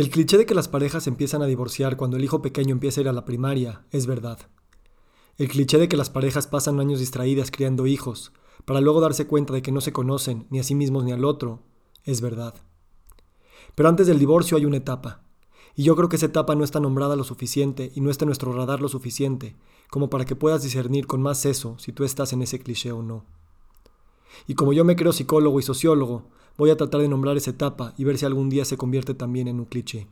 El cliché de que las parejas empiezan a divorciar cuando el hijo pequeño empieza a ir a la primaria es verdad. El cliché de que las parejas pasan años distraídas criando hijos, para luego darse cuenta de que no se conocen ni a sí mismos ni al otro, es verdad. Pero antes del divorcio hay una etapa, y yo creo que esa etapa no está nombrada lo suficiente y no está en nuestro radar lo suficiente como para que puedas discernir con más eso si tú estás en ese cliché o no. Y como yo me creo psicólogo y sociólogo, voy a tratar de nombrar esa etapa y ver si algún día se convierte también en un cliché.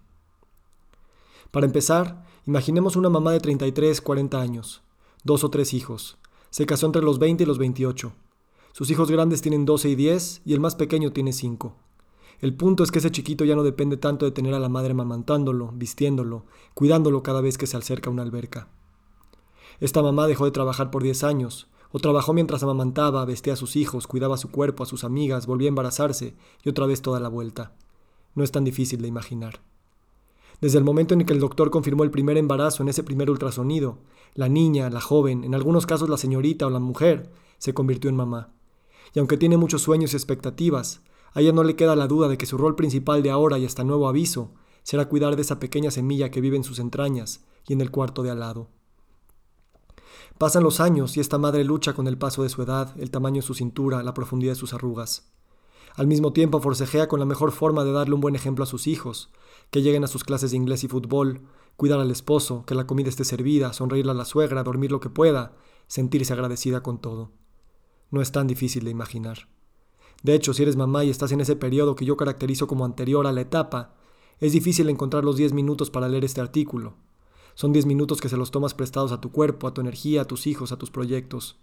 Para empezar, imaginemos una mamá de 33, 40 años, dos o tres hijos. Se casó entre los 20 y los 28. Sus hijos grandes tienen 12 y 10 y el más pequeño tiene 5. El punto es que ese chiquito ya no depende tanto de tener a la madre mamantándolo, vistiéndolo, cuidándolo cada vez que se acerca a una alberca. Esta mamá dejó de trabajar por 10 años, o trabajó mientras amamantaba, vestía a sus hijos, cuidaba su cuerpo, a sus amigas, volvía a embarazarse y otra vez toda la vuelta. No es tan difícil de imaginar. Desde el momento en que el doctor confirmó el primer embarazo en ese primer ultrasonido, la niña, la joven, en algunos casos la señorita o la mujer, se convirtió en mamá. Y aunque tiene muchos sueños y expectativas, a ella no le queda la duda de que su rol principal de ahora y hasta nuevo aviso será cuidar de esa pequeña semilla que vive en sus entrañas y en el cuarto de al lado. Pasan los años y esta madre lucha con el paso de su edad, el tamaño de su cintura, la profundidad de sus arrugas. Al mismo tiempo forcejea con la mejor forma de darle un buen ejemplo a sus hijos, que lleguen a sus clases de inglés y fútbol, cuidar al esposo, que la comida esté servida, sonreírle a la suegra, dormir lo que pueda, sentirse agradecida con todo. No es tan difícil de imaginar. De hecho, si eres mamá y estás en ese periodo que yo caracterizo como anterior a la etapa, es difícil encontrar los 10 minutos para leer este artículo. Son 10 minutos que se los tomas prestados a tu cuerpo, a tu energía, a tus hijos, a tus proyectos.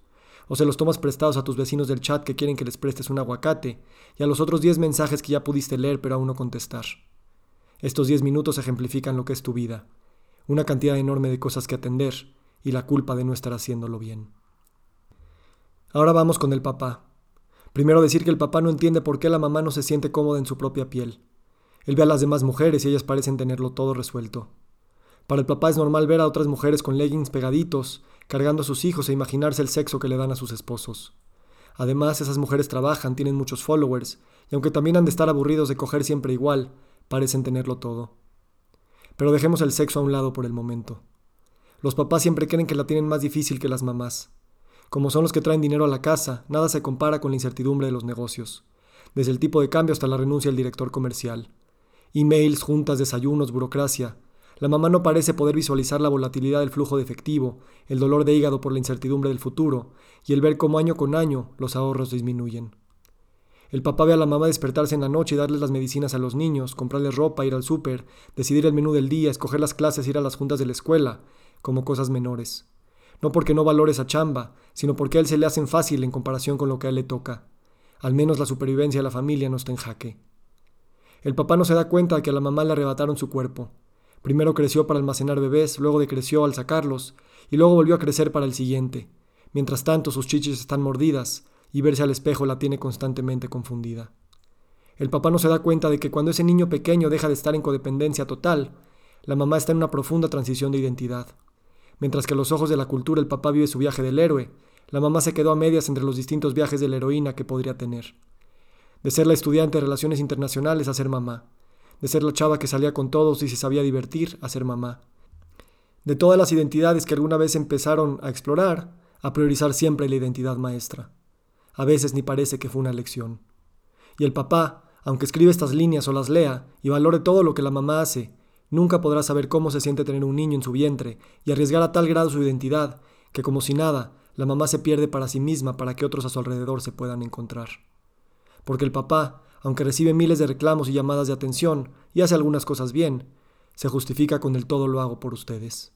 O se los tomas prestados a tus vecinos del chat que quieren que les prestes un aguacate, y a los otros 10 mensajes que ya pudiste leer pero aún no contestar. Estos 10 minutos ejemplifican lo que es tu vida, una cantidad enorme de cosas que atender y la culpa de no estar haciéndolo bien. Ahora vamos con el papá. Primero decir que el papá no entiende por qué la mamá no se siente cómoda en su propia piel. Él ve a las demás mujeres y ellas parecen tenerlo todo resuelto. Para el papá es normal ver a otras mujeres con leggings pegaditos, cargando a sus hijos e imaginarse el sexo que le dan a sus esposos. Además, esas mujeres trabajan, tienen muchos followers, y aunque también han de estar aburridos de coger siempre igual, parecen tenerlo todo. Pero dejemos el sexo a un lado por el momento. Los papás siempre creen que la tienen más difícil que las mamás. Como son los que traen dinero a la casa, nada se compara con la incertidumbre de los negocios, desde el tipo de cambio hasta la renuncia del director comercial. Emails, juntas, desayunos, burocracia, la mamá no parece poder visualizar la volatilidad del flujo de efectivo, el dolor de hígado por la incertidumbre del futuro, y el ver cómo año con año los ahorros disminuyen. El papá ve a la mamá despertarse en la noche y darles las medicinas a los niños, comprarles ropa, ir al súper, decidir el menú del día, escoger las clases, ir a las juntas de la escuela, como cosas menores. No porque no valore esa chamba, sino porque a él se le hacen fácil en comparación con lo que a él le toca. Al menos la supervivencia de la familia no está en jaque. El papá no se da cuenta de que a la mamá le arrebataron su cuerpo, Primero creció para almacenar bebés, luego decreció al sacarlos, y luego volvió a crecer para el siguiente. Mientras tanto sus chichis están mordidas, y verse al espejo la tiene constantemente confundida. El papá no se da cuenta de que cuando ese niño pequeño deja de estar en codependencia total, la mamá está en una profunda transición de identidad. Mientras que a los ojos de la cultura el papá vive su viaje del héroe, la mamá se quedó a medias entre los distintos viajes de la heroína que podría tener. De ser la estudiante de relaciones internacionales a ser mamá de ser la chava que salía con todos y se sabía divertir a ser mamá. De todas las identidades que alguna vez empezaron a explorar, a priorizar siempre la identidad maestra. A veces ni parece que fue una lección. Y el papá, aunque escribe estas líneas o las lea y valore todo lo que la mamá hace, nunca podrá saber cómo se siente tener un niño en su vientre y arriesgar a tal grado su identidad que como si nada, la mamá se pierde para sí misma para que otros a su alrededor se puedan encontrar. Porque el papá, aunque recibe miles de reclamos y llamadas de atención y hace algunas cosas bien, se justifica con el todo lo hago por ustedes.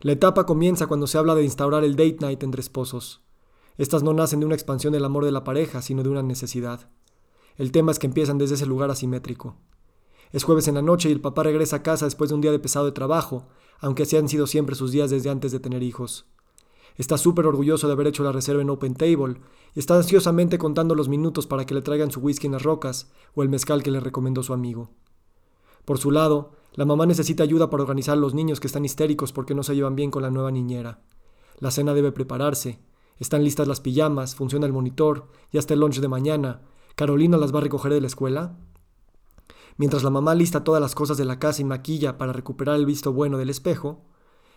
La etapa comienza cuando se habla de instaurar el date night entre esposos. Estas no nacen de una expansión del amor de la pareja, sino de una necesidad. El tema es que empiezan desde ese lugar asimétrico. Es jueves en la noche y el papá regresa a casa después de un día de pesado de trabajo, aunque así han sido siempre sus días desde antes de tener hijos. Está súper orgulloso de haber hecho la reserva en Open Table y está ansiosamente contando los minutos para que le traigan su whisky en las rocas o el mezcal que le recomendó su amigo. Por su lado, la mamá necesita ayuda para organizar a los niños que están histéricos porque no se llevan bien con la nueva niñera. La cena debe prepararse. Están listas las pijamas, funciona el monitor, y hasta el lunch de mañana. ¿Carolina las va a recoger de la escuela? Mientras la mamá lista todas las cosas de la casa y maquilla para recuperar el visto bueno del espejo,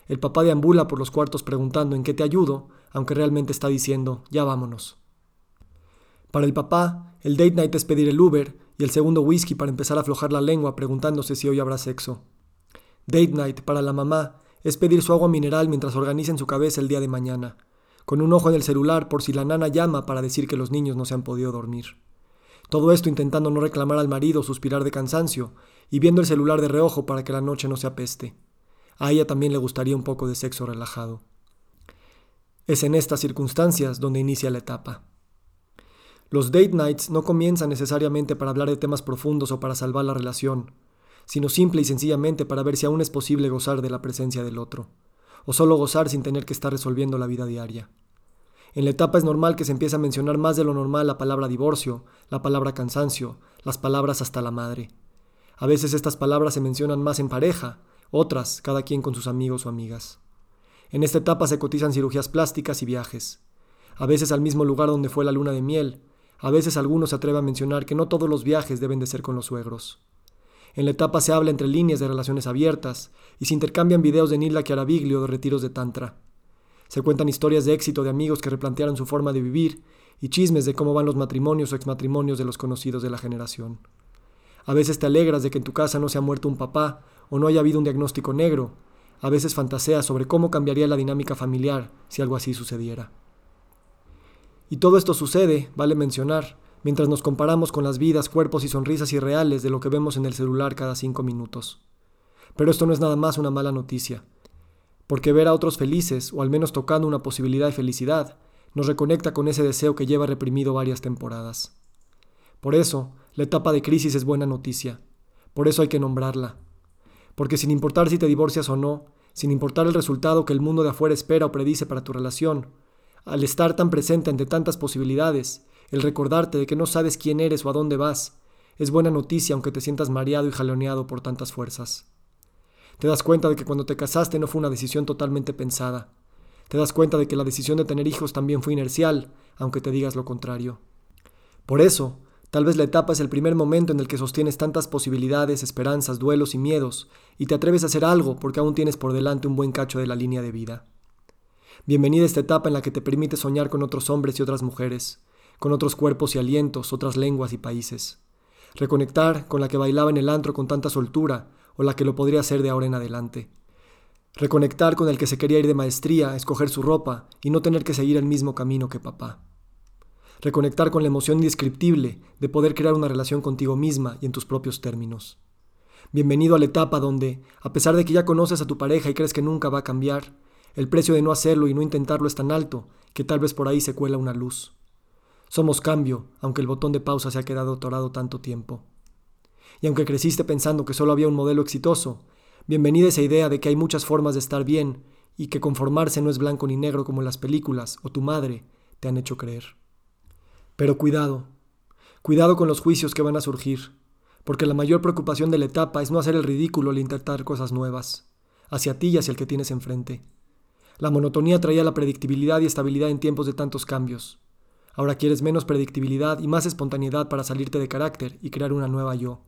el papá deambula por los cuartos preguntando en qué te ayudo, aunque realmente está diciendo, ya vámonos. Para el papá, el date night es pedir el Uber y el segundo whisky para empezar a aflojar la lengua preguntándose si hoy habrá sexo. Date night para la mamá es pedir su agua mineral mientras organiza en su cabeza el día de mañana, con un ojo en el celular por si la nana llama para decir que los niños no se han podido dormir. Todo esto intentando no reclamar al marido suspirar de cansancio, y viendo el celular de reojo para que la noche no se apeste. A ella también le gustaría un poco de sexo relajado. Es en estas circunstancias donde inicia la etapa. Los date nights no comienzan necesariamente para hablar de temas profundos o para salvar la relación, sino simple y sencillamente para ver si aún es posible gozar de la presencia del otro, o solo gozar sin tener que estar resolviendo la vida diaria. En la etapa es normal que se empiece a mencionar más de lo normal la palabra divorcio, la palabra cansancio, las palabras hasta la madre. A veces estas palabras se mencionan más en pareja, otras cada quien con sus amigos o amigas. En esta etapa se cotizan cirugías plásticas y viajes. A veces al mismo lugar donde fue la luna de miel, a veces algunos se atreven a mencionar que no todos los viajes deben de ser con los suegros. En la etapa se habla entre líneas de relaciones abiertas y se intercambian videos de Nila Chiaraviglio de retiros de Tantra. Se cuentan historias de éxito de amigos que replantearon su forma de vivir y chismes de cómo van los matrimonios o exmatrimonios de los conocidos de la generación. A veces te alegras de que en tu casa no se ha muerto un papá o no haya habido un diagnóstico negro. A veces fantaseas sobre cómo cambiaría la dinámica familiar si algo así sucediera. Y todo esto sucede, vale mencionar, mientras nos comparamos con las vidas, cuerpos y sonrisas irreales de lo que vemos en el celular cada cinco minutos. Pero esto no es nada más una mala noticia porque ver a otros felices, o al menos tocando una posibilidad de felicidad, nos reconecta con ese deseo que lleva reprimido varias temporadas. Por eso, la etapa de crisis es buena noticia. Por eso hay que nombrarla. Porque sin importar si te divorcias o no, sin importar el resultado que el mundo de afuera espera o predice para tu relación, al estar tan presente ante tantas posibilidades, el recordarte de que no sabes quién eres o a dónde vas, es buena noticia aunque te sientas mareado y jaloneado por tantas fuerzas. Te das cuenta de que cuando te casaste no fue una decisión totalmente pensada. Te das cuenta de que la decisión de tener hijos también fue inercial, aunque te digas lo contrario. Por eso, tal vez la etapa es el primer momento en el que sostienes tantas posibilidades, esperanzas, duelos y miedos, y te atreves a hacer algo porque aún tienes por delante un buen cacho de la línea de vida. Bienvenida a esta etapa en la que te permite soñar con otros hombres y otras mujeres, con otros cuerpos y alientos, otras lenguas y países. Reconectar con la que bailaba en el antro con tanta soltura, o la que lo podría hacer de ahora en adelante. Reconectar con el que se quería ir de maestría, escoger su ropa y no tener que seguir el mismo camino que papá. Reconectar con la emoción indescriptible de poder crear una relación contigo misma y en tus propios términos. Bienvenido a la etapa donde, a pesar de que ya conoces a tu pareja y crees que nunca va a cambiar, el precio de no hacerlo y no intentarlo es tan alto que tal vez por ahí se cuela una luz. Somos cambio, aunque el botón de pausa se ha quedado atorado tanto tiempo. Y aunque creciste pensando que solo había un modelo exitoso, bienvenida esa idea de que hay muchas formas de estar bien y que conformarse no es blanco ni negro como las películas o tu madre te han hecho creer. Pero cuidado, cuidado con los juicios que van a surgir, porque la mayor preocupación de la etapa es no hacer el ridículo al intentar cosas nuevas, hacia ti y hacia el que tienes enfrente. La monotonía traía la predictibilidad y estabilidad en tiempos de tantos cambios. Ahora quieres menos predictibilidad y más espontaneidad para salirte de carácter y crear una nueva yo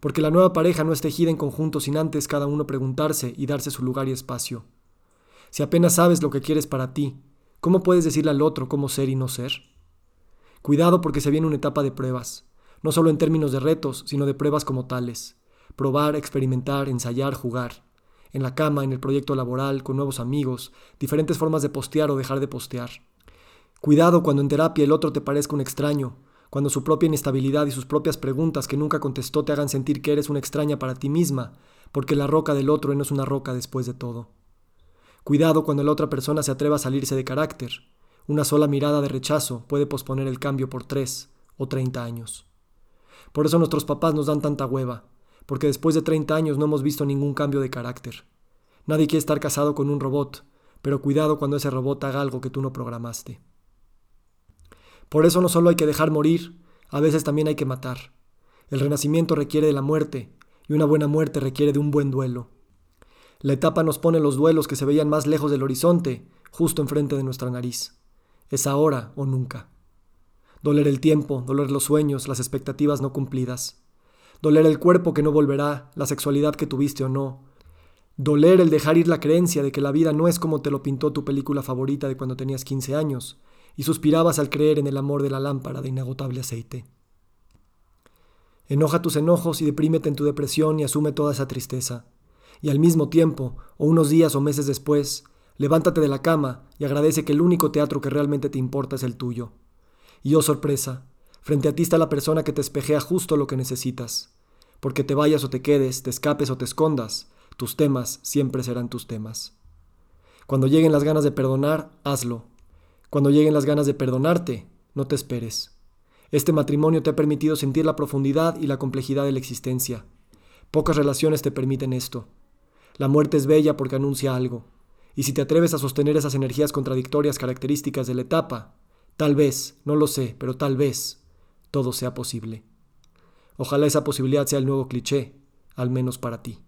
porque la nueva pareja no es tejida en conjunto sin antes cada uno preguntarse y darse su lugar y espacio. Si apenas sabes lo que quieres para ti, ¿cómo puedes decirle al otro cómo ser y no ser? Cuidado porque se viene una etapa de pruebas, no solo en términos de retos, sino de pruebas como tales. Probar, experimentar, ensayar, jugar. En la cama, en el proyecto laboral, con nuevos amigos, diferentes formas de postear o dejar de postear. Cuidado cuando en terapia el otro te parezca un extraño, cuando su propia inestabilidad y sus propias preguntas que nunca contestó te hagan sentir que eres una extraña para ti misma, porque la roca del otro no es una roca después de todo. Cuidado cuando la otra persona se atreva a salirse de carácter. Una sola mirada de rechazo puede posponer el cambio por tres o treinta años. Por eso nuestros papás nos dan tanta hueva, porque después de treinta años no hemos visto ningún cambio de carácter. Nadie quiere estar casado con un robot, pero cuidado cuando ese robot haga algo que tú no programaste. Por eso no solo hay que dejar morir, a veces también hay que matar. El renacimiento requiere de la muerte, y una buena muerte requiere de un buen duelo. La etapa nos pone los duelos que se veían más lejos del horizonte, justo enfrente de nuestra nariz. Es ahora o nunca. Doler el tiempo, doler los sueños, las expectativas no cumplidas. Doler el cuerpo que no volverá, la sexualidad que tuviste o no. Doler el dejar ir la creencia de que la vida no es como te lo pintó tu película favorita de cuando tenías 15 años, y suspirabas al creer en el amor de la lámpara de inagotable aceite. Enoja tus enojos y deprímete en tu depresión y asume toda esa tristeza. Y al mismo tiempo, o unos días o meses después, levántate de la cama y agradece que el único teatro que realmente te importa es el tuyo. Y oh sorpresa, frente a ti está la persona que te espejea justo lo que necesitas. Porque te vayas o te quedes, te escapes o te escondas, tus temas siempre serán tus temas. Cuando lleguen las ganas de perdonar, hazlo. Cuando lleguen las ganas de perdonarte, no te esperes. Este matrimonio te ha permitido sentir la profundidad y la complejidad de la existencia. Pocas relaciones te permiten esto. La muerte es bella porque anuncia algo. Y si te atreves a sostener esas energías contradictorias características de la etapa, tal vez, no lo sé, pero tal vez, todo sea posible. Ojalá esa posibilidad sea el nuevo cliché, al menos para ti.